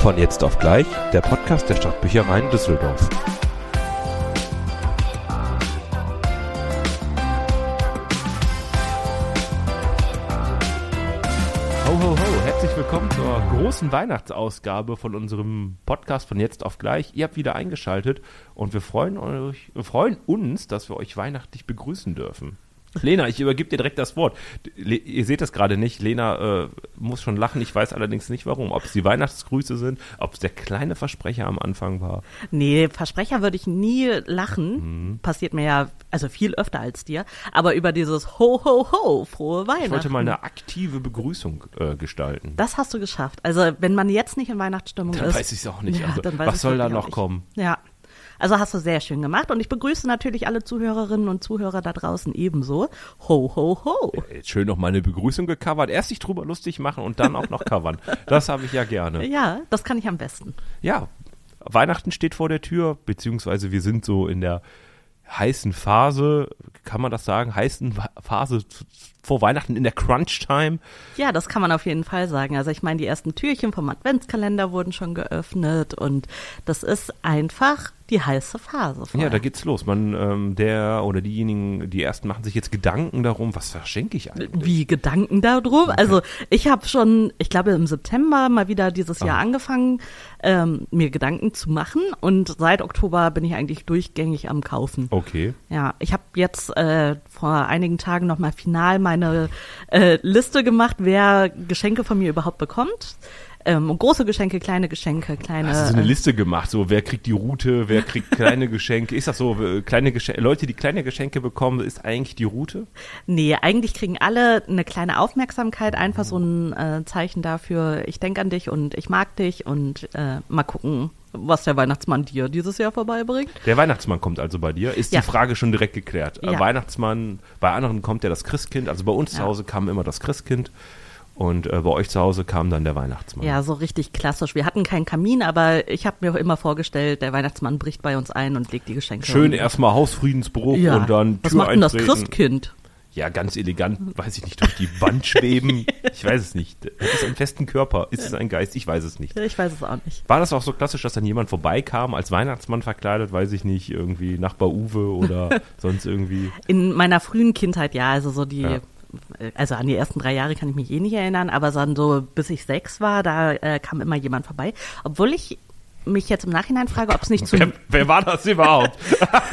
Von jetzt auf gleich, der Podcast der Stadtbüchereien Düsseldorf. Ho, ho, ho, herzlich willkommen zur großen Weihnachtsausgabe von unserem Podcast von jetzt auf gleich. Ihr habt wieder eingeschaltet und wir freuen, euch, wir freuen uns, dass wir euch weihnachtlich begrüßen dürfen. Lena, ich übergebe dir direkt das Wort. Le ihr seht das gerade nicht. Lena äh, muss schon lachen. Ich weiß allerdings nicht warum. Ob es die Weihnachtsgrüße sind, ob es der kleine Versprecher am Anfang war. Nee, Versprecher würde ich nie lachen. Mhm. Passiert mir ja, also viel öfter als dir. Aber über dieses Ho, Ho, Ho, frohe Weihnachten. Ich wollte mal eine aktive Begrüßung äh, gestalten. Das hast du geschafft. Also, wenn man jetzt nicht in Weihnachtsstimmung dann ist. Dann weiß ich es auch nicht. Ja, also, was soll da noch kommen? Ja. Also hast du sehr schön gemacht und ich begrüße natürlich alle Zuhörerinnen und Zuhörer da draußen ebenso. Ho, ho, ho. Jetzt schön noch meine Begrüßung gecovert. Erst sich drüber lustig machen und dann auch noch covern. Das habe ich ja gerne. Ja, das kann ich am besten. Ja, Weihnachten steht vor der Tür, beziehungsweise wir sind so in der heißen Phase, kann man das sagen, heißen Phase vor Weihnachten in der Crunch-Time? Ja, das kann man auf jeden Fall sagen. Also ich meine, die ersten Türchen vom Adventskalender wurden schon geöffnet und das ist einfach die heiße Phase. Vorher. Ja, da geht's los. Man, ähm, der oder diejenigen, die ersten machen sich jetzt Gedanken darum, was verschenke ich eigentlich? Wie Gedanken darum? Okay. Also ich habe schon, ich glaube im September mal wieder dieses Jahr ah. angefangen, ähm, mir Gedanken zu machen und seit Oktober bin ich eigentlich durchgängig am Kaufen. Okay. Ja, ich habe jetzt äh, vor einigen Tagen nochmal final meine äh, Liste gemacht, wer Geschenke von mir überhaupt bekommt. Ähm, große Geschenke, kleine Geschenke, kleine. Hast du so eine Liste gemacht? So, wer kriegt die Route, wer kriegt kleine Geschenke? Ist das so, äh, kleine Geschenke, Leute, die kleine Geschenke bekommen, ist eigentlich die Route? Nee, eigentlich kriegen alle eine kleine Aufmerksamkeit, einfach so ein äh, Zeichen dafür, ich denke an dich und ich mag dich und äh, mal gucken, was der Weihnachtsmann dir dieses Jahr vorbeibringt. Der Weihnachtsmann kommt also bei dir. Ist ja. die Frage schon direkt geklärt? Ja. Weihnachtsmann, bei anderen kommt ja das Christkind. Also bei uns ja. zu Hause kam immer das Christkind. Und äh, bei euch zu Hause kam dann der Weihnachtsmann. Ja, so richtig klassisch. Wir hatten keinen Kamin, aber ich habe mir auch immer vorgestellt, der Weihnachtsmann bricht bei uns ein und legt die Geschenke. Schön erstmal Hausfriedensbruch ja. und dann Was Tür macht denn das Christkind? Ja, ganz elegant, weiß ich nicht, durch die Wand schweben. Ich weiß es nicht. Hat es einen festen Körper? Ist es ein Geist? Ich weiß es nicht. Ich weiß es auch nicht. War das auch so klassisch, dass dann jemand vorbeikam, als Weihnachtsmann verkleidet, weiß ich nicht, irgendwie Nachbar Uwe oder sonst irgendwie? In meiner frühen Kindheit ja, also so die ja also an die ersten drei Jahre kann ich mich eh nicht erinnern, aber dann so bis ich sechs war, da äh, kam immer jemand vorbei. Obwohl ich mich jetzt im Nachhinein frage, ob es nicht zu. Wer, wer, war das überhaupt?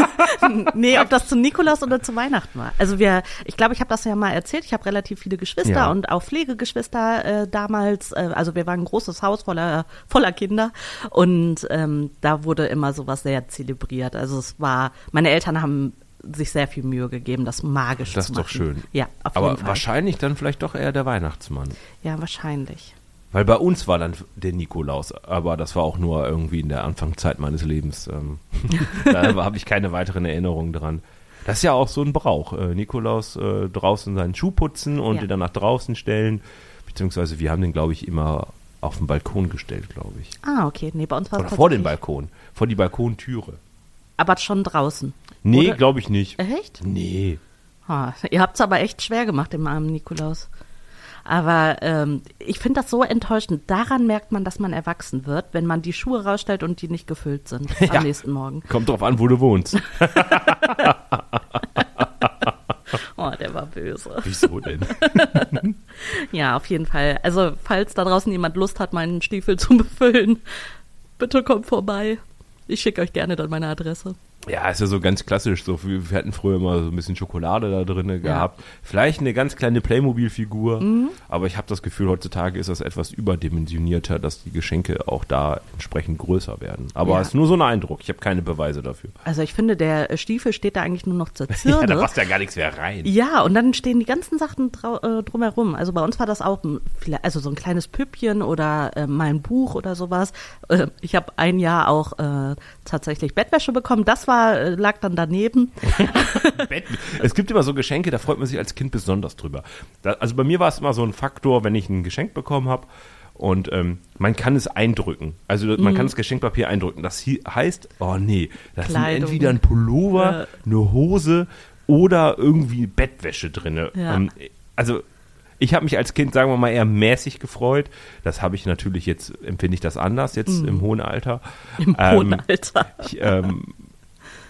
nee, ob das zu Nikolaus oder zu Weihnachten war. Also wir, ich glaube, ich habe das ja mal erzählt. Ich habe relativ viele Geschwister ja. und auch Pflegegeschwister äh, damals. Äh, also wir waren ein großes Haus voller voller Kinder und ähm, da wurde immer sowas sehr zelebriert. Also es war, meine Eltern haben sich sehr viel Mühe gegeben, das magisch das zu machen. Das ist doch schön. Ja, auf Aber jeden Fall. wahrscheinlich dann vielleicht doch eher der Weihnachtsmann. Ja, wahrscheinlich. Weil bei uns war dann der Nikolaus, aber das war auch nur irgendwie in der Anfangszeit meines Lebens. Ähm, da habe ich keine weiteren Erinnerungen dran. Das ist ja auch so ein Brauch. Äh, Nikolaus äh, draußen seinen Schuh putzen und ja. den dann nach draußen stellen. Beziehungsweise wir haben den, glaube ich, immer auf den Balkon gestellt, glaube ich. Ah, okay. Nee, bei uns war es vor den Balkon. Vor die Balkontüre. Aber schon draußen. Nee, glaube ich nicht. Echt? Nee. Ha, ihr habt es aber echt schwer gemacht, dem armen Nikolaus. Aber ähm, ich finde das so enttäuschend. Daran merkt man, dass man erwachsen wird, wenn man die Schuhe rausstellt und die nicht gefüllt sind ja. am nächsten Morgen. Kommt drauf an, wo du wohnst. oh, der war böse. Wieso denn? ja, auf jeden Fall. Also, falls da draußen jemand Lust hat, meinen Stiefel zu befüllen, bitte kommt vorbei. Ich schicke euch gerne dann meine Adresse. Ja, ist ja so ganz klassisch. So, wir hatten früher immer so ein bisschen Schokolade da drin ja. gehabt. Vielleicht eine ganz kleine Playmobil-Figur. Mhm. Aber ich habe das Gefühl, heutzutage ist das etwas überdimensionierter, dass die Geschenke auch da entsprechend größer werden. Aber es ja. ist nur so ein Eindruck. Ich habe keine Beweise dafür. Also ich finde, der Stiefel steht da eigentlich nur noch zur Zirne. ja, da passt ja gar nichts mehr rein. Ja, und dann stehen die ganzen Sachen äh, drumherum. Also bei uns war das auch also so ein kleines Püppchen oder äh, mal ein Buch oder sowas. Äh, ich habe ein Jahr auch äh, tatsächlich Bettwäsche bekommen. Das war äh, lag dann daneben. es gibt immer so Geschenke, da freut man sich als Kind besonders drüber. Da, also bei mir war es immer so ein Faktor, wenn ich ein Geschenk bekommen habe und ähm, man kann es eindrücken. Also man mhm. kann das Geschenkpapier eindrücken. Das heißt, oh nee, das Kleidung. ist entweder ein Pullover, ja. eine Hose oder irgendwie Bettwäsche drin. Ja. Ähm, also Ich habe mich als Kind, sagen wir mal, eher mäßig gefreut. Das habe ich natürlich jetzt, empfinde ich das anders, jetzt Mhm. im hohen Alter. Im Ähm, hohen Alter. Ich, ähm,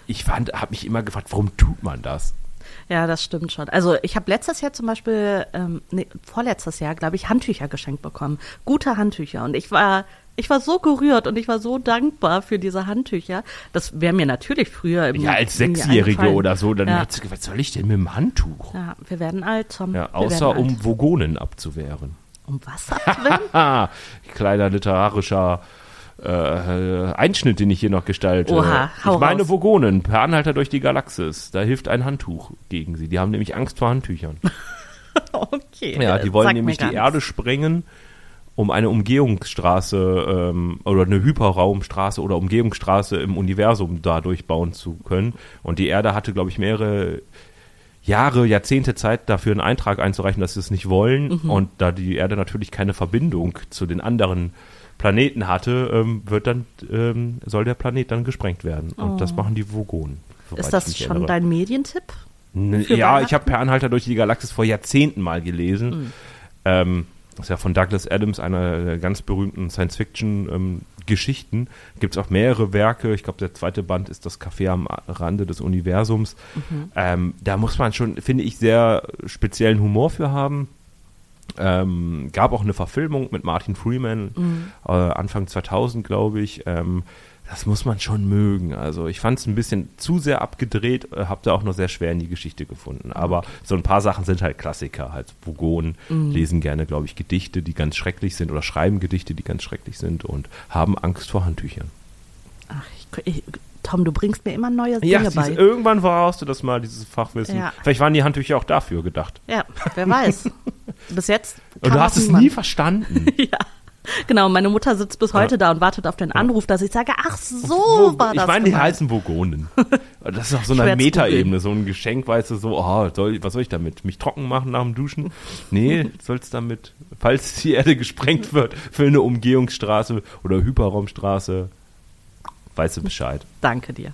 ich fand, habe mich immer gefragt, warum tut man das? Ja, das stimmt schon. Also ich habe letztes Jahr zum Beispiel, ähm, nee, vorletztes Jahr, glaube ich, Handtücher geschenkt bekommen. Gute Handtücher. Und ich war, ich war so gerührt und ich war so dankbar für diese Handtücher. Das wäre mir natürlich früher im Ja, als Sechsjährige oder so, dann ja. hat sie gesagt, was soll ich denn mit dem Handtuch? ja, wir werden alt, Tom. Ja, außer alt. um Vogonen abzuwehren. Um was abzuwenden? Ah, kleiner literarischer äh, Einschnitt, den ich hier noch gestalte. Oha, hau ich meine raus. Vogonen, per Anhalter durch die Galaxis. Da hilft ein Handtuch gegen sie. Die haben nämlich Angst vor Handtüchern. okay. Ja, die äh, wollen nämlich die Erde sprengen, um eine Umgehungsstraße ähm, oder eine Hyperraumstraße oder Umgehungsstraße im Universum dadurch bauen zu können. Und die Erde hatte, glaube ich, mehrere Jahre, Jahrzehnte Zeit dafür einen Eintrag einzureichen, dass sie es nicht wollen. Mhm. Und da die Erde natürlich keine Verbindung zu den anderen Planeten hatte, ähm, wird dann ähm, soll der Planet dann gesprengt werden. Und das machen die Vogonen. Ist das schon erinnere. dein Medientipp? N- Ja, ich habe Per Anhalter durch die Galaxis vor Jahrzehnten mal gelesen. Mhm. Ähm, das ist ja von Douglas Adams, einer der ganz berühmten Science-Fiction-Geschichten. Gibt es auch mehrere Werke. Ich glaube, der zweite Band ist das Café am Rande des Universums. Mhm. Ähm, da muss man schon, finde ich, sehr speziellen Humor für haben. Ähm, gab auch eine Verfilmung mit Martin Freeman Mhm. äh, Anfang 2000, glaube ich. Ähm, das muss man schon mögen. Also ich fand es ein bisschen zu sehr abgedreht, äh, habe da auch nur sehr schwer in die Geschichte gefunden. Aber so ein paar Sachen sind halt Klassiker. Halt Vogonen Mhm. lesen gerne, glaube ich, Gedichte, die ganz schrecklich sind oder schreiben Gedichte, die ganz schrecklich sind und haben Angst vor Handtüchern. Ach, ich, ich, Tom, du bringst mir immer neue Dinge Ja, siehst, bei. irgendwann brauchst du das mal, dieses Fachwissen. Ja. Vielleicht waren die Handtücher auch dafür gedacht. Ja, wer weiß. Bis jetzt. Und du hast es niemand. nie verstanden. Ja. Genau, meine Mutter sitzt bis heute da und wartet auf den Anruf, dass ich sage, ach so war das. ich meine, die heißen Vogonen. Das ist auf so einer Metaebene, so ein Geschenk, weißt du, so, oh, soll, was soll ich damit? Mich trocken machen nach dem Duschen? Nee, sollst damit, falls die Erde gesprengt wird für eine Umgehungsstraße oder Hyperraumstraße, weißt du Bescheid. Danke dir.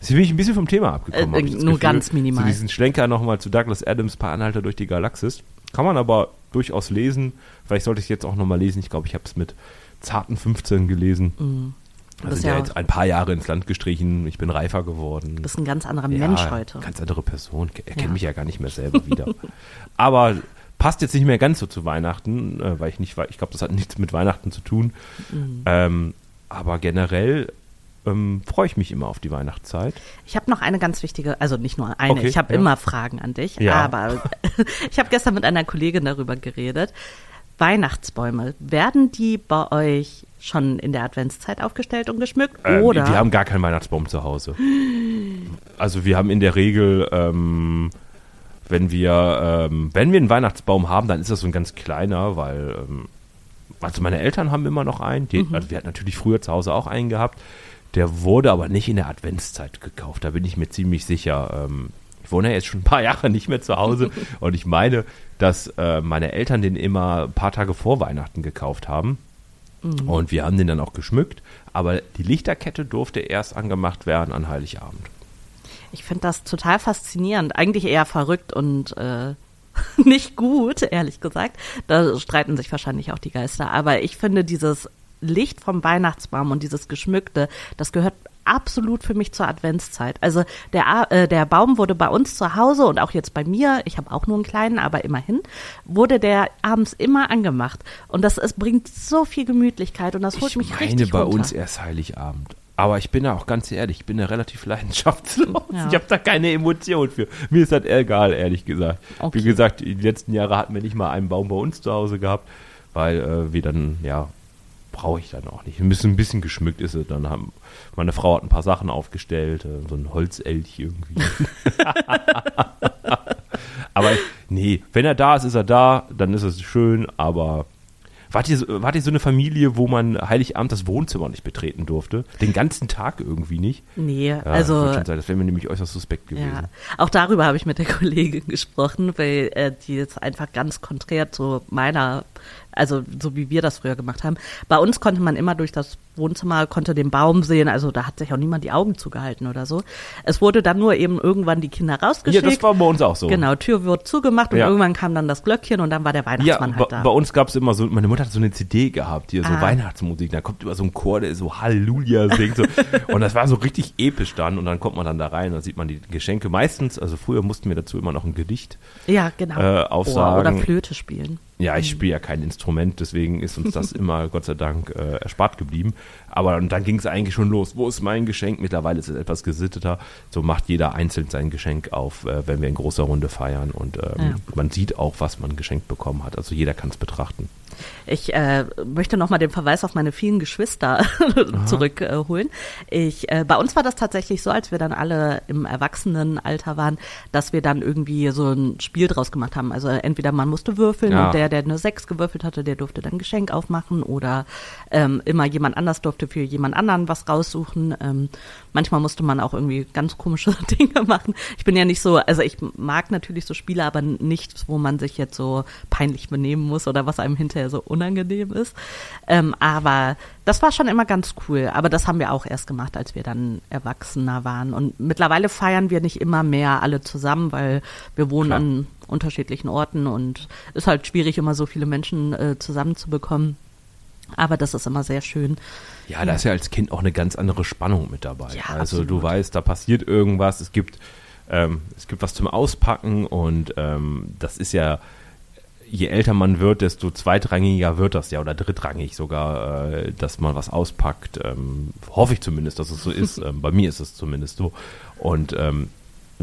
Sie bin ich ein bisschen vom Thema abgekommen. Äh, das nur ganz minimal. So diesen Schlenker nochmal zu Douglas Adams, paar Anhalter durch die Galaxis. Kann man aber durchaus lesen. Vielleicht sollte ich es jetzt auch nochmal lesen. Ich glaube, ich habe es mit zarten 15 gelesen. Mhm. Du Also sind ja ja- jetzt ein paar Jahre ins Land gestrichen. Ich bin reifer geworden. Du bist ein ganz anderer ja, Mensch heute. Ganz andere Person. Er kennt Ja. mich ja gar nicht mehr selber wieder. Aber passt jetzt nicht mehr ganz so zu Weihnachten, äh, weil ich nicht, ich glaube, das hat nichts mit Weihnachten zu tun. Mhm. Ähm, aber generell ähm, freue ich mich immer auf die Weihnachtszeit. Ich habe noch eine ganz wichtige, also nicht nur eine, Okay, ich habe ja. immer Fragen an dich, Ja. aber ich habe gestern mit einer Kollegin darüber geredet. Weihnachtsbäume, werden die bei euch schon in der Adventszeit aufgestellt und geschmückt? Ähm, oder? Wir haben gar keinen Weihnachtsbaum zu Hause. Also wir haben in der Regel, ähm, wenn wir, ähm, wenn wir einen Weihnachtsbaum haben, dann ist das so ein ganz kleiner, weil, ähm, also meine Eltern haben immer noch einen. Die, also wir hatten natürlich früher zu Hause auch einen gehabt. Der wurde aber nicht in der Adventszeit gekauft. Da bin ich mir ziemlich sicher. Ähm, ich wohne ja jetzt schon ein paar Jahre nicht mehr zu Hause und ich meine, dass äh, meine Eltern den immer ein paar Tage vor Weihnachten gekauft haben. Und wir haben den dann auch geschmückt. Aber die Lichterkette durfte erst angemacht werden an Heiligabend. Ich finde das total faszinierend, eigentlich eher verrückt und äh, nicht gut, ehrlich gesagt. Da streiten sich wahrscheinlich auch die Geister. Aber ich finde dieses Licht vom Weihnachtsbaum und dieses Geschmückte, das gehört absolut für mich zur Adventszeit. Also der, äh, der Baum wurde bei uns zu Hause und auch jetzt bei mir, ich habe auch nur einen kleinen, aber immerhin, wurde der abends immer angemacht. Und das es bringt so viel Gemütlichkeit und das holt Ich mich meine richtig bei runter. uns erst Heiligabend. Aber ich bin da auch ganz ehrlich, ich bin da relativ leidenschaftslos. Ja. Ich habe da keine Emotion für. Mir ist das egal, ehrlich gesagt. Okay. Wie gesagt, die letzten Jahre hatten wir nicht mal einen Baum bei uns zu Hause gehabt, weil äh, wir dann, ja, brauche ich dann auch nicht. Ein bisschen, ein bisschen geschmückt ist es. Dann haben meine Frau hat ein paar Sachen aufgestellt, äh, so ein Holzelch irgendwie. aber nee, wenn er da ist, ist er da, dann ist es schön, aber wart ihr, so- wart ihr so eine Familie, wo man Heiligabend das Wohnzimmer nicht betreten durfte? Den ganzen Tag irgendwie nicht? Nee, Ja, also sein, das wäre mir nämlich äußerst suspekt gewesen. Ja, auch darüber habe ich mit der Kollegin gesprochen, weil äh, die jetzt einfach ganz konträr zu meiner Also so wie wir das früher gemacht haben. Bei uns konnte man immer durch das Wohnzimmer, konnte den Baum sehen, also da hat sich auch niemand die Augen zugehalten oder so. Es wurde dann nur eben irgendwann die Kinder rausgeschickt. Ja, das war bei uns auch so. Genau, Tür wird zugemacht und Ja. irgendwann kam dann das Glöckchen und dann war der Ja, Weihnachtsmann bei, halt da. bei uns gab es immer so, meine Mutter hat so eine CD gehabt, hier so Ah. Weihnachtsmusik, da kommt immer so ein Chor, der so Halleluja singt. So. und das war so richtig episch dann und dann kommt man dann da rein, dann sieht man die Geschenke. Meistens, also früher mussten wir dazu immer noch ein Gedicht ja, genau. äh, aufsagen. Oder Flöte spielen. Ja, ich spiele ja kein Instrument, deswegen ist uns das immer Gott sei Dank äh, erspart geblieben. Aber und dann ging es eigentlich schon los. Wo ist mein Geschenk? Mittlerweile ist es etwas gesitteter. So macht jeder einzeln sein Geschenk auf, äh, wenn wir in großer Runde feiern. Und ähm, Ja. man sieht auch, was man geschenkt bekommen hat. Also jeder kann es betrachten. Ich äh, möchte nochmal den Verweis auf meine vielen Geschwister zurückholen. ich, äh, bei uns war das tatsächlich so, als wir dann alle im Erwachsenenalter waren, dass wir dann irgendwie so ein Spiel draus gemacht haben. Also entweder man musste würfeln Ja. und der, der eine Sechs gewürfelt hatte, der durfte dann ein Geschenk aufmachen oder ähm, immer jemand anders durfte für jemand anderen was raussuchen. Ähm, manchmal musste man auch irgendwie ganz komische Dinge machen. Ich bin ja nicht so, also ich mag natürlich so Spiele, aber nichts, wo man sich jetzt so peinlich benehmen muss oder was einem hinterher so unangenehm ist. Ähm, aber das war schon immer ganz cool. Aber das haben wir auch erst gemacht, als wir dann erwachsener waren. Und mittlerweile feiern wir nicht immer mehr alle zusammen, weil wir wohnen Klar. an unterschiedlichen Orten und ist halt schwierig, immer so viele Menschen äh, zusammenzubekommen. Aber das ist immer sehr schön. Ja, da ist ja als Kind auch eine ganz andere Spannung mit dabei. Ja, also absolut. du weißt, da passiert irgendwas, es gibt, ähm, es gibt was zum Auspacken und ähm, das ist ja, je älter man wird, desto zweitrangiger wird das ja oder drittrangig sogar, äh, dass man was auspackt. Ähm, hoffe ich zumindest, dass es so ist. ähm, bei mir ist es zumindest so. Und ähm,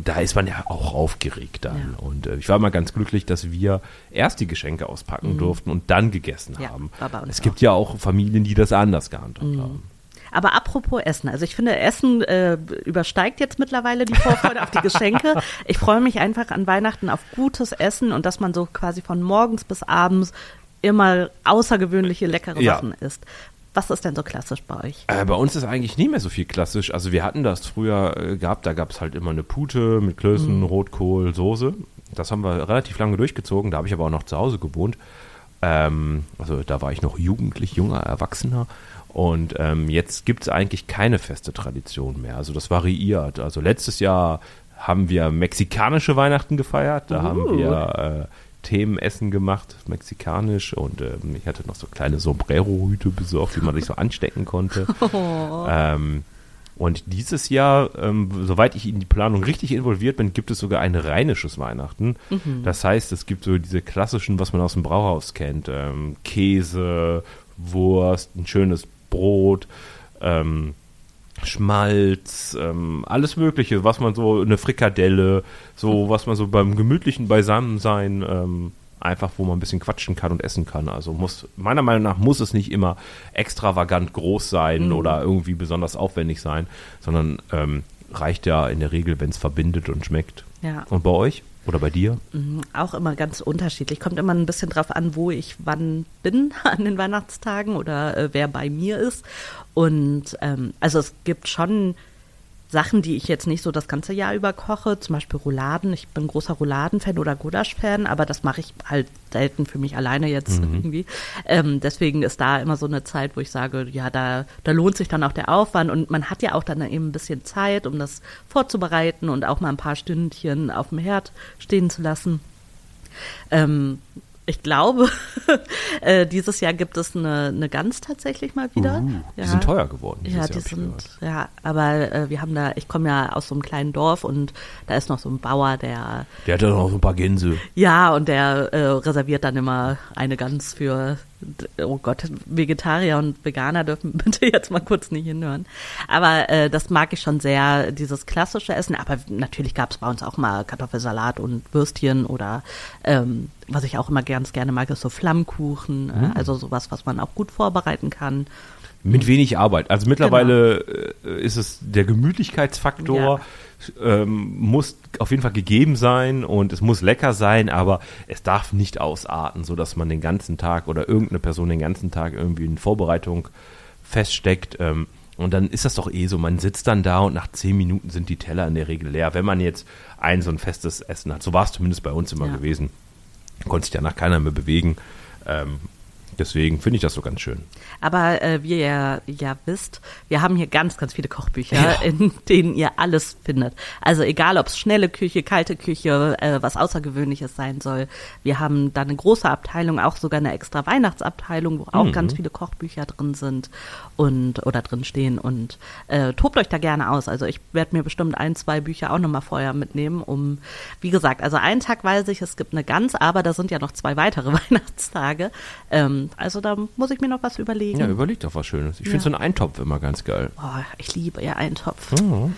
da ist man ja auch aufgeregt dann. Ja. Und äh, ich war mal ganz glücklich, dass wir erst die Geschenke auspacken durften und dann gegessen Mhm. Ja, haben. Es gibt ja auch Familien, die das anders gehandhabt Mhm. haben. Aber apropos Essen, also ich finde, Essen äh, übersteigt jetzt mittlerweile die Vorfreude auf die Geschenke. Ich freue mich einfach an Weihnachten auf gutes Essen und dass man so quasi von morgens bis abends immer außergewöhnliche leckere Ja. Sachen isst. Was ist denn so klassisch bei euch? Äh, bei uns ist eigentlich nie mehr so viel klassisch. Also wir hatten das früher äh, gehabt, da gab es halt immer eine Pute mit Klößen, Rotkohl, Soße. Das haben wir relativ lange durchgezogen, da habe ich aber auch noch zu Hause gewohnt. Ähm, also da war ich noch jugendlich, junger Erwachsener. Und ähm, jetzt gibt es eigentlich keine feste Tradition mehr. Also das variiert. Also letztes Jahr haben wir mexikanische Weihnachten gefeiert. Da haben Uh. wir äh, Themenessen gemacht, mexikanisch. Und ähm, ich hatte noch so kleine Sombrero-Hüte besorgt, die man sich so anstecken konnte. Ähm, und dieses Jahr, ähm, soweit ich in die Planung richtig involviert bin, gibt es sogar ein rheinisches Weihnachten. Das heißt, es gibt so diese klassischen, was man aus dem Brauhaus kennt. Ähm, Käse, Wurst, ein schönes Brot, ähm, Schmalz, ähm, alles Mögliche, was man so, eine Frikadelle, so was man so beim gemütlichen Beisammensein ähm, einfach, wo man ein bisschen quatschen kann und essen kann. Also muss, meiner Meinung nach muss es nicht immer extravagant groß sein oder irgendwie besonders aufwendig sein, sondern ähm, reicht ja in der Regel, wenn es verbindet und schmeckt. Ja. Und bei euch? Oder bei dir? Mhm, Auch immer ganz unterschiedlich. Kommt immer ein bisschen drauf an, wo ich wann bin an den Weihnachtstagen oder äh, wer bei mir ist. Und ähm, also es gibt schon Sachen, die ich jetzt nicht so das ganze Jahr über koche, zum Beispiel Rouladen. Ich bin großer Rouladen-Fan oder Gulasch-Fan, aber das mache ich halt selten für mich alleine jetzt irgendwie. Ähm, deswegen ist da immer so eine Zeit, wo ich sage, ja, da, da lohnt sich dann auch der Aufwand und man hat ja auch dann eben ein bisschen Zeit, um das vorzubereiten und auch mal ein paar Stündchen auf dem Herd stehen zu lassen. Ähm, ich glaube, äh, dieses Jahr gibt es eine, eine Gans tatsächlich mal wieder. Uh, die Ja. sind teuer geworden. Ja, Jahr, die ich sind, ja, aber äh, wir haben da, ich komme ja aus so einem kleinen Dorf und da ist noch so ein Bauer, der, Der hat ja noch so ein paar Gänse. ja, und der äh, reserviert dann immer eine Gans für, oh Gott, Vegetarier und Veganer dürfen bitte jetzt mal kurz nicht hinhören. Aber äh, das mag ich schon sehr, dieses klassische Essen. Aber natürlich gab es bei uns auch mal Kartoffelsalat und Würstchen oder ähm, was ich auch immer ganz gerne mag, ist so Flammkuchen. Äh, also sowas, was man auch gut vorbereiten kann. Mit wenig Arbeit. Also mittlerweile äh, ist es der Gemütlichkeitsfaktor, ähm, muss auf jeden Fall gegeben sein und es muss lecker sein, aber es darf nicht ausarten, sodass man den ganzen Tag oder irgendeine Person den ganzen Tag irgendwie in Vorbereitung feststeckt. Ähm, und dann ist das doch eh so, man sitzt dann da und nach zehn Minuten sind die Teller in der Regel leer, wenn man jetzt ein so ein festes Essen hat. So war es zumindest bei uns immer Ja. gewesen. Konnte sich danach keiner mehr bewegen. Ähm, Deswegen finde ich das so ganz schön. Aber äh, wie ihr ja wisst, wir haben hier ganz, ganz viele Kochbücher, Ja. in denen ihr alles findet. Also egal, ob es schnelle Küche, kalte Küche, äh, was Außergewöhnliches sein soll. Wir haben da eine große Abteilung, auch sogar eine extra Weihnachtsabteilung, wo auch Mhm. ganz viele Kochbücher drin sind und oder drin stehen. Und äh, tobt euch da gerne aus. Also ich werde mir bestimmt ein, zwei Bücher auch nochmal vorher mitnehmen, um, wie gesagt, also einen Tag weiß ich, es gibt eine Gans, aber da sind ja noch zwei weitere Weihnachtstage. Ähm, also da muss ich mir noch was überlegen. Ja, überlegt doch was Schönes. Ich finde Ja. so einen Eintopf immer ganz geil. Oh, ich liebe ja Eintopf. Mhm.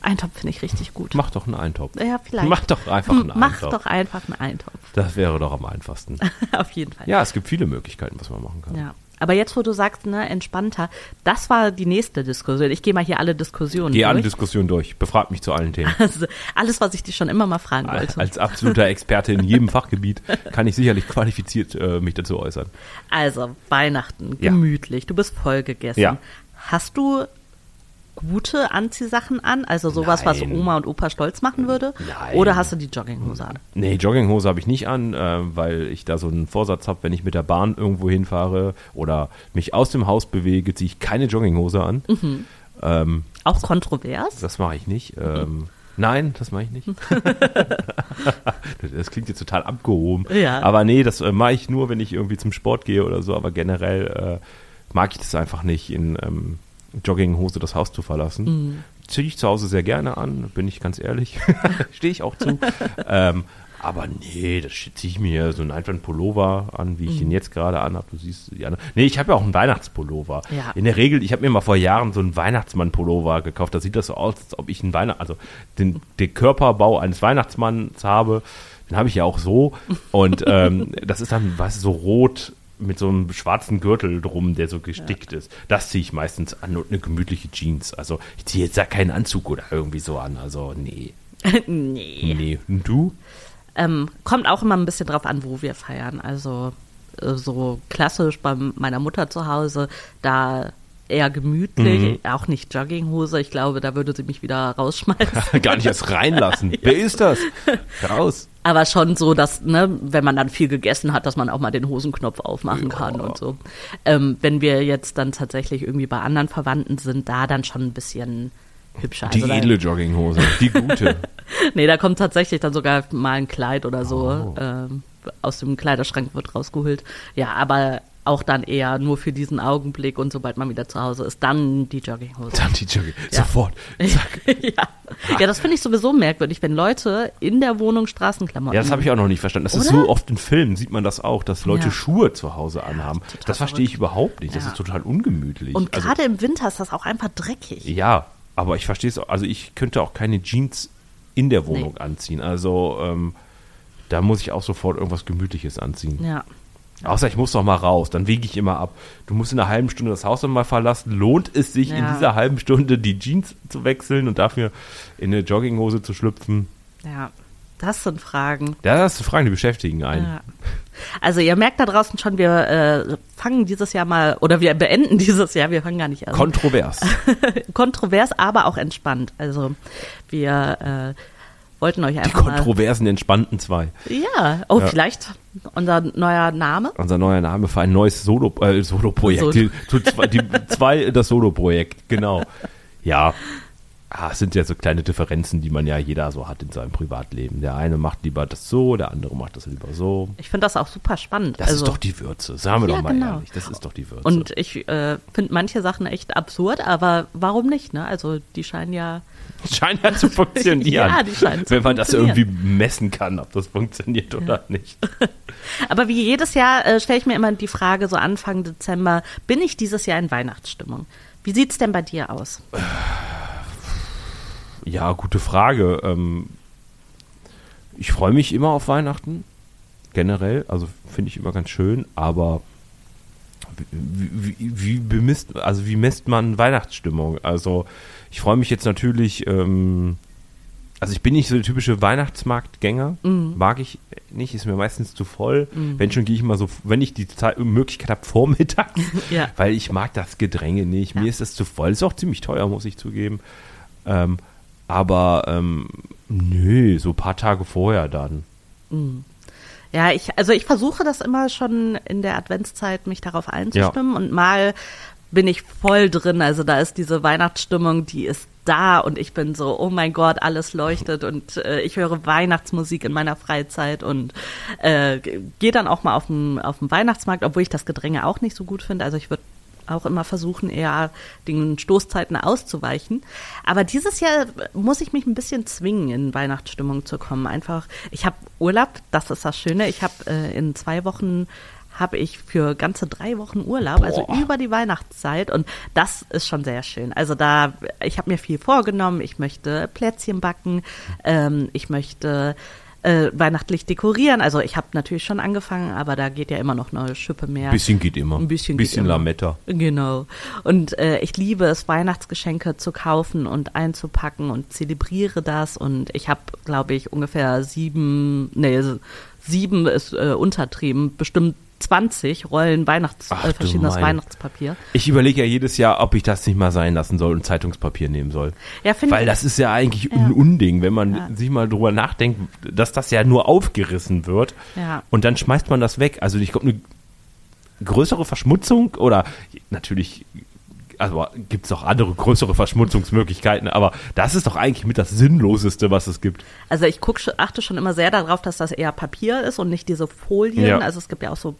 Eintopf finde ich richtig gut. Mach doch einen Eintopf. Ja, vielleicht. Mach doch einfach einen Mach Eintopf. doch einfach einen Eintopf. Das wäre doch am einfachsten. Auf jeden Fall. Ja, es gibt viele Möglichkeiten, was man machen kann. Ja. Aber jetzt, wo du sagst, ne, entspannter, das war die nächste Diskussion. Ich gehe mal hier alle Diskussionen Geh alle durch. Diskussionen durch. Befrag mich zu allen Themen. Also, alles, was ich dir schon immer mal fragen wollte. Als absoluter Experte in jedem Fachgebiet kann ich sicherlich qualifiziert äh, mich dazu äußern. Also, Weihnachten, Ja. gemütlich, du bist voll gegessen. Ja. Hast du gute Anziehsachen an? Also sowas, was Nein. Oma und Opa stolz machen würde? Nein. Oder hast du die Jogginghose an? Nee, Jogginghose habe ich nicht an, äh, weil ich da so einen Vorsatz habe, wenn ich mit der Bahn irgendwo hinfahre oder mich aus dem Haus bewege, ziehe ich keine Jogginghose an. Mhm. Ähm, Auch kontrovers? das mache ich nicht. Ähm, nein, das mache ich nicht. das klingt jetzt total abgehoben. Ja. Aber nee, das äh, mache ich nur, wenn ich irgendwie zum Sport gehe oder so. Aber generell äh, mag ich das einfach nicht, in ähm, Jogginghose das Haus zu verlassen. Mhm. Ziehe ich zu Hause sehr gerne an, bin ich ganz ehrlich. Stehe ich auch zu. ähm, aber nee, das ziehe ich mir so einen einfachen Pullover an, wie ich Mhm. den jetzt gerade anhabe. Du siehst andere. Nee, ich habe ja auch einen Weihnachtspullover. Ja. In der Regel, ich habe mir mal vor Jahren so einen Weihnachtsmann-Pullover gekauft. Da sieht das so aus, als ob ich einen Weihnacht, also den, den Körperbau eines Weihnachtsmanns habe. Den habe ich ja auch so. Und ähm, das ist dann, du, so rot mit so einem schwarzen Gürtel drum, der so gestickt ist. Das ziehe ich meistens an und eine gemütliche Jeans. Also ich ziehe jetzt da keinen Anzug oder irgendwie so an. Also nee. nee. Nee. Und du? Ähm, kommt auch immer ein bisschen drauf an, wo wir feiern. Also äh, so klassisch bei meiner Mutter zu Hause, da eher gemütlich, auch nicht Jogginghose. Ich glaube, da würde sie mich wieder rausschmeißen. Gar nicht erst reinlassen. Wer ist das? Raus. Aber schon so, dass, ne, wenn man dann viel gegessen hat, dass man auch mal den Hosenknopf aufmachen Ja. kann und so. Ähm, wenn wir jetzt dann tatsächlich irgendwie bei anderen Verwandten sind, da dann schon ein bisschen hübscher. Die Also edle Jogginghose. Die gute. Nee, da kommt tatsächlich dann sogar mal ein Kleid oder so Oh. ähm, aus dem Kleiderschrank wird rausgeholt. Ja, aber auch dann eher nur für diesen Augenblick und sobald man wieder zu Hause ist, dann die Jogginghose. Dann die Jogging. Ja. Sofort. ja. ja, das finde ich sowieso merkwürdig, wenn Leute in der Wohnung Straßenklamotten. Ja, das habe ich auch noch nicht verstanden. Das ist Oder? so oft in Filmen, sieht man das auch, dass Leute Ja. Schuhe zu Hause anhaben. total das verstehe ich überhaupt nicht. Das Ja. ist total ungemütlich. Und also, gerade im Winter ist das auch einfach dreckig. Ja, aber ich verstehe es auch. Also ich könnte auch keine Jeans in der Wohnung anziehen. Also ähm, da muss ich auch sofort irgendwas Gemütliches anziehen. Ja. Außer ich muss doch mal raus, dann wege ich immer ab. Du musst in einer halben Stunde das Haus dann mal verlassen. Lohnt es sich in Ja. dieser halben Stunde die Jeans zu wechseln und dafür in eine Jogginghose zu schlüpfen? Ja. Das sind Fragen. Ja, das sind Fragen, die beschäftigen einen. Ja. Also ihr merkt da draußen schon, wir äh, fangen dieses Jahr mal, oder wir beenden dieses Jahr, wir fangen gar nicht an. Kontrovers. Kontrovers, aber auch entspannt. Also wir äh, wollten euch Die einfach mal... kontroversen entspannten zwei. Ja, oh, Ja. vielleicht unser neuer Name. Unser neuer Name für ein neues Solo, äh, Solo-Projekt. Solo. Die, die zwei, das Solo-Projekt, genau. Ja. Ah, es sind ja so kleine Differenzen, die man ja jeder so hat in seinem Privatleben. Der eine macht lieber das so, der andere macht das lieber so. Ich finde das auch super spannend. Das also, ist doch die Würze, sagen wir Ja, doch mal genau. ehrlich. Das ist doch die Würze. Und ich äh, finde manche Sachen echt absurd, aber warum nicht? Ne? Also die scheinen ja... scheint ja zu funktionieren. Ja, die scheinen zu Wenn man das irgendwie messen kann, ob das funktioniert oder nicht. Aber wie jedes Jahr äh, stelle ich mir immer die Frage, so Anfang Dezember, bin ich dieses Jahr in Weihnachtsstimmung? Wie sieht's denn bei dir aus? Ja, gute Frage. Ähm, ich freue mich immer auf Weihnachten, generell. Also finde ich immer ganz schön, aber wie, wie, wie bemisst, also wie misst man Weihnachtsstimmung? Also ich freue mich jetzt natürlich, ähm, also ich bin nicht so der typische Weihnachtsmarktgänger, mag ich nicht, ist mir meistens zu voll. Wenn schon gehe ich immer so, wenn ich die Zeit, Möglichkeit habe, vormittags, Ja. weil ich mag das Gedränge nicht. Mir Ja. ist das zu voll. Ist auch ziemlich teuer, muss ich zugeben. Ähm, aber ähm, nö, so ein paar Tage vorher dann. Ja, ich, also ich versuche das immer schon in der Adventszeit, mich darauf einzustimmen und mal bin ich voll drin. Also da ist diese Weihnachtsstimmung, die ist da und ich bin so, oh mein Gott, alles leuchtet und äh, ich höre Weihnachtsmusik in meiner Freizeit und äh, gehe dann auch mal auf den, auf den Weihnachtsmarkt, obwohl ich das Gedränge auch nicht so gut finde. Also ich würde auch immer versuchen, eher den Stoßzeiten auszuweichen. Aber dieses Jahr muss ich mich ein bisschen zwingen, in Weihnachtsstimmung zu kommen. Einfach, ich habe Urlaub, das ist das Schöne. Ich habe äh, in zwei Wochen habe ich für ganze drei Wochen Urlaub, also Boah. über die Weihnachtszeit und das ist schon sehr schön. Also da, ich habe mir viel vorgenommen. Ich möchte Plätzchen backen, ähm, ich möchte äh, weihnachtlich dekorieren. Also ich habe natürlich schon angefangen, aber da geht ja immer noch eine Schippe mehr. Ein bisschen geht immer. Ein bisschen geht bisschen immer. Lametta. Genau. Und äh, ich liebe es, Weihnachtsgeschenke zu kaufen und einzupacken und zelebriere das. Und ich habe, glaube ich, ungefähr sieben, nee, sieben ist äh, untertrieben, bestimmt 20 Rollen Weihnachts, Ach äh, verschiedenes. Weihnachtspapier. Ich überlege ja jedes Jahr, ob ich das nicht mal sein lassen soll und Zeitungspapier nehmen soll. Ja, Weil das ist ja eigentlich ein Unding, wenn man Ja. sich mal drüber nachdenkt, dass das ja nur aufgerissen wird Ja. und dann schmeißt man das weg. Also ich glaube, eine größere Verschmutzung oder natürlich, also gibt es auch andere größere Verschmutzungsmöglichkeiten, aber das ist doch eigentlich mit das Sinnloseste, was es gibt. Also ich guck, achte schon immer sehr darauf, dass das eher Papier ist und nicht diese Folien. Ja. Also es gibt ja auch so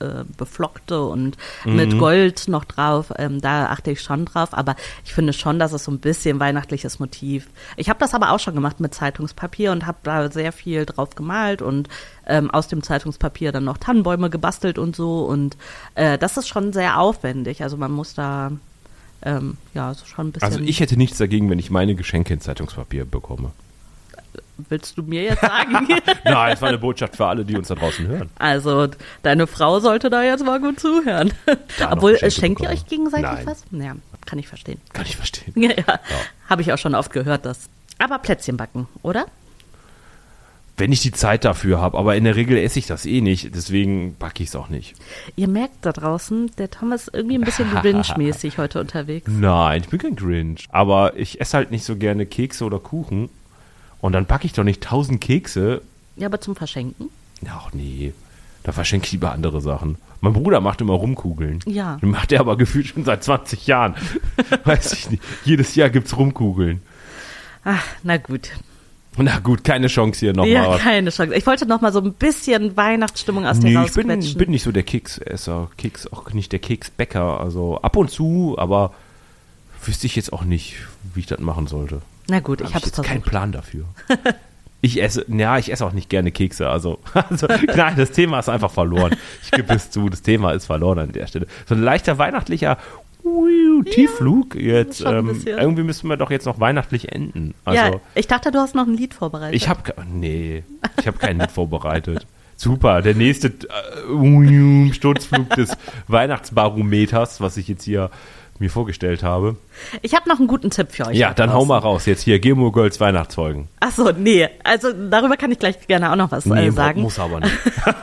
äh, beflockte und Mhm. mit Gold noch drauf. Ähm, da achte ich schon drauf. Aber ich finde schon, dass es so ein bisschen weihnachtliches Motiv. Ich habe das aber auch schon gemacht mit Zeitungspapier und habe da sehr viel drauf gemalt und ähm, aus dem Zeitungspapier dann noch Tannenbäume gebastelt und so. Und äh, das ist schon sehr aufwendig. Also man muss da ähm, ja so schon ein bisschen. Also ich hätte nichts dagegen, wenn ich meine Geschenke in Zeitungspapier bekomme. willst du mir jetzt sagen? Nein, das war eine Botschaft für alle, die uns da draußen hören. Also, deine Frau sollte da jetzt mal gut zuhören. Da Obwohl, schenkt ihr euch gegenseitig Nein. was? Ja, kann ich verstehen. Kann ich verstehen. Ja, ja. habe ich auch schon oft gehört, das. Aber Plätzchen backen, oder? Wenn ich die Zeit dafür habe, aber in der Regel esse ich das eh nicht, deswegen backe ich es auch nicht. Ihr merkt da draußen, der Tom ist irgendwie ein bisschen Grinch-mäßig heute unterwegs. Nein, ich bin kein Grinch. Aber ich esse halt nicht so gerne Kekse oder Kuchen. Und dann backe ich doch nicht tausend Kekse. Ja, aber zum Verschenken? Ach nee, da verschenke ich lieber andere Sachen. Mein Bruder macht immer Rumkugeln. Ja. Den macht er aber gefühlt schon seit 20 Jahren. Weiß ich nicht. Jedes Jahr gibt's Rumkugeln. Ach, na gut. Na gut, keine Chance hier nochmal. ja, keine Chance. Ich wollte noch mal so ein bisschen Weihnachtsstimmung aus dir Nee, ich bin, rausquetschen. bin nicht so der Keksesser. Keks, auch nicht der Keksbäcker. Also ab und zu, aber wüsste ich jetzt auch nicht, wie ich das machen sollte. na gut, ich habe es jetzt keinen versucht. Plan dafür. Ich esse, ja, ich esse auch nicht gerne Kekse. Also, also nein, das Thema ist einfach verloren. Ich gebe es zu, das Thema ist verloren an der Stelle. So ein leichter weihnachtlicher Ui, Tiefflug jetzt. schon ein Ähm, irgendwie müssen wir doch jetzt noch weihnalich enden. Also, ja, ich dachte, du hast noch ein Lied vorbereitet. ich habe nee, ich habe kein Lied vorbereitet. Super, der nächste äh, Sturzflug des Weihnachtsbarometers, was ich jetzt hier mir vorgestellt habe. Ich habe noch einen guten Tipp für euch. Ja, da dann hau mal raus. Jetzt hier Gilmore Girls Weihnachtsfolgen. Ach so, nee. Also darüber kann ich gleich gerne auch noch was äh, sagen. muss aber nicht.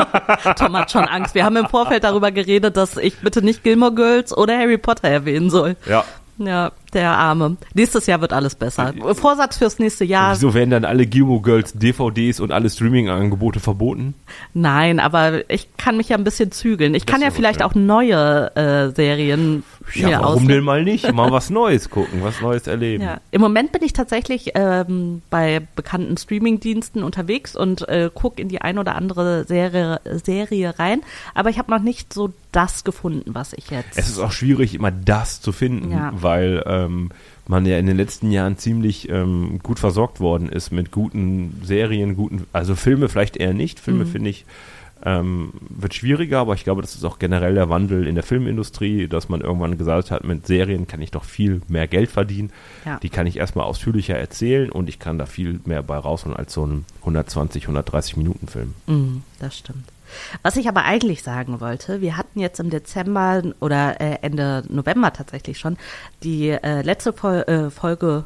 Tom hat schon Angst. Wir haben im Vorfeld darüber geredet, dass ich bitte nicht Gilmore Girls oder Harry Potter erwähnen soll. Ja. Ja, der Arme. Nächstes Jahr wird alles besser. Vorsatz fürs nächste Jahr. Wieso werden dann alle Gilmore Girls DVDs und alle Streaming-Angebote verboten? Nein, aber ich kann mich ja ein bisschen zügeln. Ich kann ja vielleicht schön. auch neue äh, Serien Ja, mir warum denn mal nicht? Mal was Neues gucken, was Neues erleben. Ja. Im Moment bin ich tatsächlich ähm, bei bekannten Streamingdiensten unterwegs und äh, gucke in die ein oder andere Serie, Serie rein. Aber ich habe noch nicht so das gefunden, was ich jetzt. Es ist auch schwierig, immer das zu finden, Ja. weil ähm, man ja in den letzten Jahren ziemlich ähm, gut versorgt worden ist mit guten Serien, guten, also Filme vielleicht eher nicht. Mhm. Filme finde ich ähm, wird schwieriger, aber ich glaube, das ist auch generell der Wandel in der Filmindustrie, dass man irgendwann gesagt hat, mit Serien kann ich doch viel mehr Geld verdienen. Ja. Die kann ich erstmal ausführlicher erzählen und ich kann da viel mehr bei rausholen als so ein 120, 130 Minuten Film. Mm, das stimmt. Was ich aber eigentlich sagen wollte, wir hatten jetzt im Dezember oder äh, Ende November tatsächlich schon die äh, letzte äh, Folge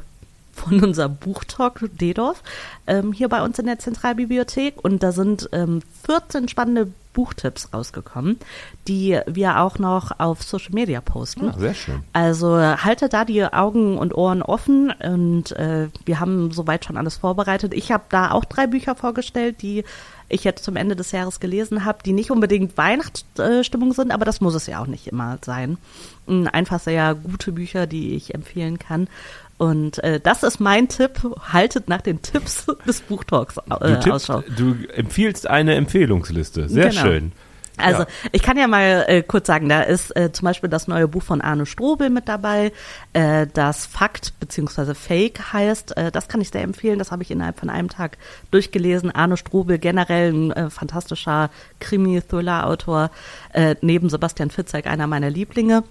von unserem Buchtalk DDoS ähm, hier bei uns in der Zentralbibliothek. Und da sind ähm, 14 spannende Buchtipps rausgekommen, die wir auch noch auf Social Media posten. Ah, sehr schön. Also haltet da die Augen und Ohren offen und äh, wir haben soweit schon alles vorbereitet. Ich habe da auch drei Bücher vorgestellt, die ich jetzt zum Ende des Jahres gelesen habe, die nicht unbedingt Weihnachtsstimmung sind, aber das muss es ja auch nicht immer sein. Einfach sehr gute Bücher, die ich empfehlen kann. Und äh, das ist mein Tipp. Haltet nach den Tipps des Buchtalks äh, Du, tippst, Ausschau. du empfiehlst eine Empfehlungsliste. Sehr Genau. schön. Also Ja. ich kann ja mal äh, kurz sagen, da ist äh, zum Beispiel das neue Buch von Arne Strobel mit dabei, äh, das Fakt bzw. Fake heißt. Äh, das kann ich sehr empfehlen. Das habe ich innerhalb von einem Tag durchgelesen. Arne Strobel generell ein äh, fantastischer Krimi-Thriller-Autor, äh, neben Sebastian Fitzek einer meiner Lieblinge.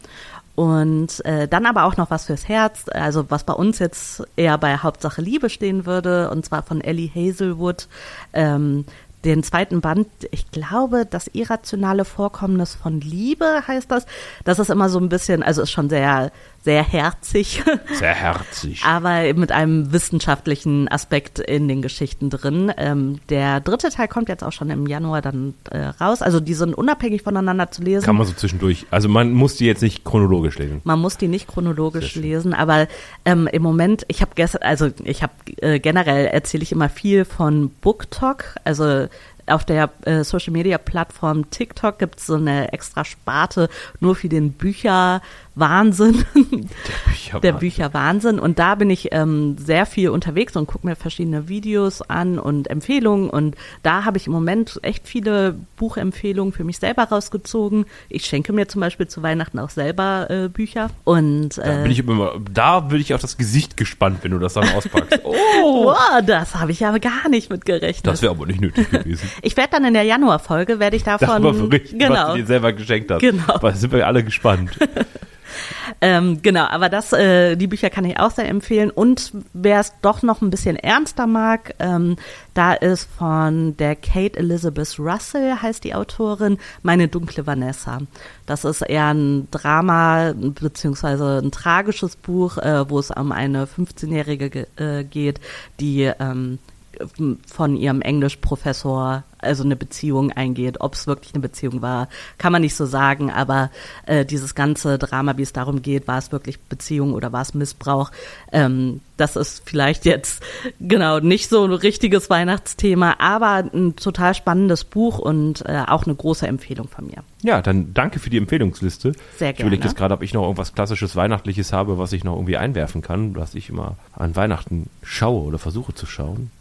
Und äh, dann aber auch noch was fürs Herz, also was bei uns jetzt eher bei Hauptsache Liebe stehen würde, und zwar von Ellie Hazelwood. Ähm, den zweiten Band, ich glaube, das irrationale Vorkommnis von Liebe heißt das. Das ist immer so ein bisschen, also ist schon sehr, sehr herzig, Sehr herzig. aber mit einem wissenschaftlichen Aspekt in den Geschichten drin. Ähm, der dritte Teil kommt jetzt auch schon im Januar dann äh, raus. Also die sind unabhängig voneinander zu lesen. Kann man so zwischendurch. Also man muss die jetzt nicht chronologisch lesen. Man muss die nicht chronologisch lesen, aber ähm, im Moment, ich habe gestern, also ich habe äh, generell erzähle ich immer viel von BookTok, also auf der äh, Social Media Plattform TikTok gibt es so eine extra Sparte nur für den Bücher der Bücherwahnsinn. Und da bin ich ähm, sehr viel unterwegs und gucke mir verschiedene Videos an und Empfehlungen. Und da habe ich im Moment echt viele Buchempfehlungen für mich selber rausgezogen. Ich schenke mir zum Beispiel zu Weihnachten auch selber äh, Bücher. Und Da äh, bin ich immer, da bin ich auf das Gesicht gespannt, wenn du das dann auspackst. Oh, Wow, das habe ich aber gar nicht mit gerechnet. das wäre aber nicht nötig gewesen. ich werde dann in der Januarfolge werde ich davon Darüber berichten, was genau du dir selber geschenkt hast. Genau. Weil sind wir alle gespannt. Ähm, genau, aber das, äh, die Bücher kann ich auch sehr empfehlen. Und wer es doch noch ein bisschen ernster mag, ähm, da ist von der Kate Elizabeth Russell, heißt die Autorin, Meine dunkle Vanessa. Das ist eher ein Drama beziehungsweise ein tragisches Buch, äh, wo es um eine 15-Jährige ge- äh, geht, die ähm, von ihrem Englischprofessor also eine Beziehung eingeht. Ob es wirklich eine Beziehung war, kann man nicht so sagen, aber äh, dieses ganze Drama, wie es darum geht, war es wirklich Beziehung oder war es Missbrauch, ähm, das ist vielleicht jetzt genau nicht so ein richtiges Weihnachtsthema, aber ein total spannendes Buch und äh, auch eine große Empfehlung von mir. Ja, dann danke für die Empfehlungsliste. Sehr Ich überlege gerne. jetzt gerade, ob ich noch irgendwas klassisches Weihnachtliches habe, was ich noch irgendwie einwerfen kann, was ich immer an Weihnachten schaue oder versuche zu schauen.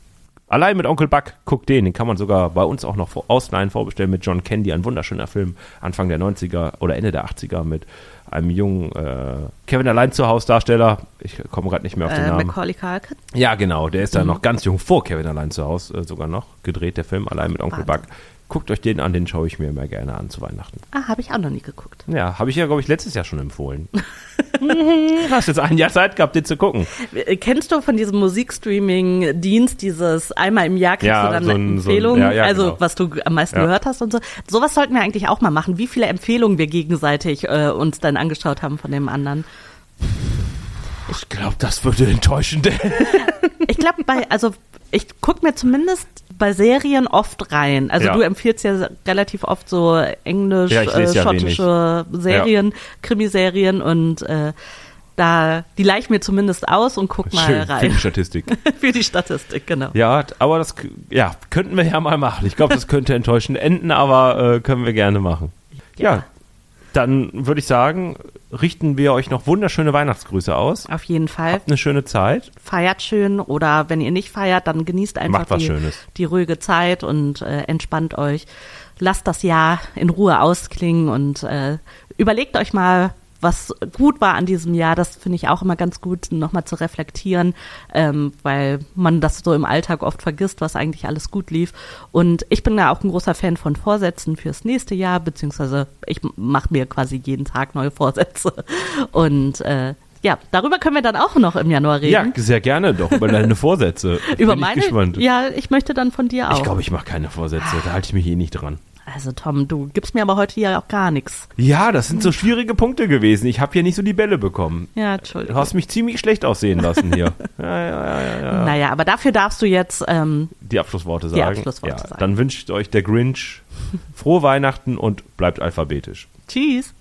Allein mit Onkel Buck, guck den, den kann man sogar bei uns auch noch vor- ausleihen, vorbestellen mit John Candy, ein wunderschöner Film, Anfang der 90er oder Ende der 80er mit einem jungen äh, Kevin allein zu Haus Darsteller. Ich komme gerade nicht mehr auf den Äh, Namen. Macaulay Culkin. Ja, genau, der ist Mhm. da noch ganz jung vor Kevin allein zu Haus äh, sogar noch gedreht, der Film, allein mit Onkel Wahnsinn. Buck. Guckt euch den an, den schaue ich mir immer gerne an zu Weihnachten. Ah, habe ich auch noch nie geguckt. Ja, habe ich ja, glaube ich, letztes Jahr schon empfohlen. Hast jetzt ein Jahr Zeit gehabt, den zu gucken. Äh, Kennst du von diesem Musikstreaming-Dienst dieses einmal im Jahr kriegst Ja, du dann so ein- so ein- ja, ja, also genau. was du am meisten gehört hast und so. Sowas sollten wir eigentlich auch mal machen, wie viele Empfehlungen wir gegenseitig äh, uns dann angeschaut haben von dem anderen. Ich glaube, das würde enttäuschend. Ich glaube, bei, also ich guck mir zumindest bei Serien oft rein. Also Ja. du empfiehlst ja relativ oft so englisch, Ja, äh, lese ja schottische Serien, Krimiserien und äh, da, die leih ich mir zumindest aus und guck mal Schön, für rein. die Statistik. Für die Statistik, genau. Ja, aber das ja, könnten wir ja mal machen. Ich glaube, das könnte enttäuschend enden, aber äh, können wir gerne machen. Ja, Ja. dann würde ich sagen, richten wir euch noch wunderschöne Weihnachtsgrüße aus. Auf jeden Fall. Habt eine schöne Zeit. feiert schön oder wenn ihr nicht feiert, dann genießt einfach die, Schönes. die ruhige Zeit und äh, entspannt euch. Lasst das Jahr in Ruhe ausklingen und äh, überlegt euch mal, was gut war an diesem Jahr. Das finde ich auch immer ganz gut, nochmal zu reflektieren, ähm, weil man das so im Alltag oft vergisst, was eigentlich alles gut lief. Und ich bin ja auch ein großer Fan von Vorsätzen fürs nächste Jahr, beziehungsweise ich mache mir quasi jeden Tag neue Vorsätze. Und äh, ja, darüber können wir dann auch noch im Januar reden. Ja, sehr gerne doch über deine Vorsätze. Über Bin ich meine? gespannt. Ja, ich möchte dann von dir auch. Ich glaube, ich mache keine Vorsätze. Da halte ich mich eh nicht dran. Also Tom, du gibst mir aber heute ja auch gar nichts. Ja, das sind so schwierige Punkte gewesen. Ich habe hier nicht so die Bälle bekommen. Ja, Du Entschuldigung. hast mich ziemlich schlecht aussehen lassen hier. ja, ja, ja, ja, ja. Naja, aber dafür darfst du jetzt, ähm, Die Abschlussworte sagen. Abschlussworte ja, sagen. Dann wünscht euch der Grinch frohe Weihnachten und bleibt alphabetisch. tschüss.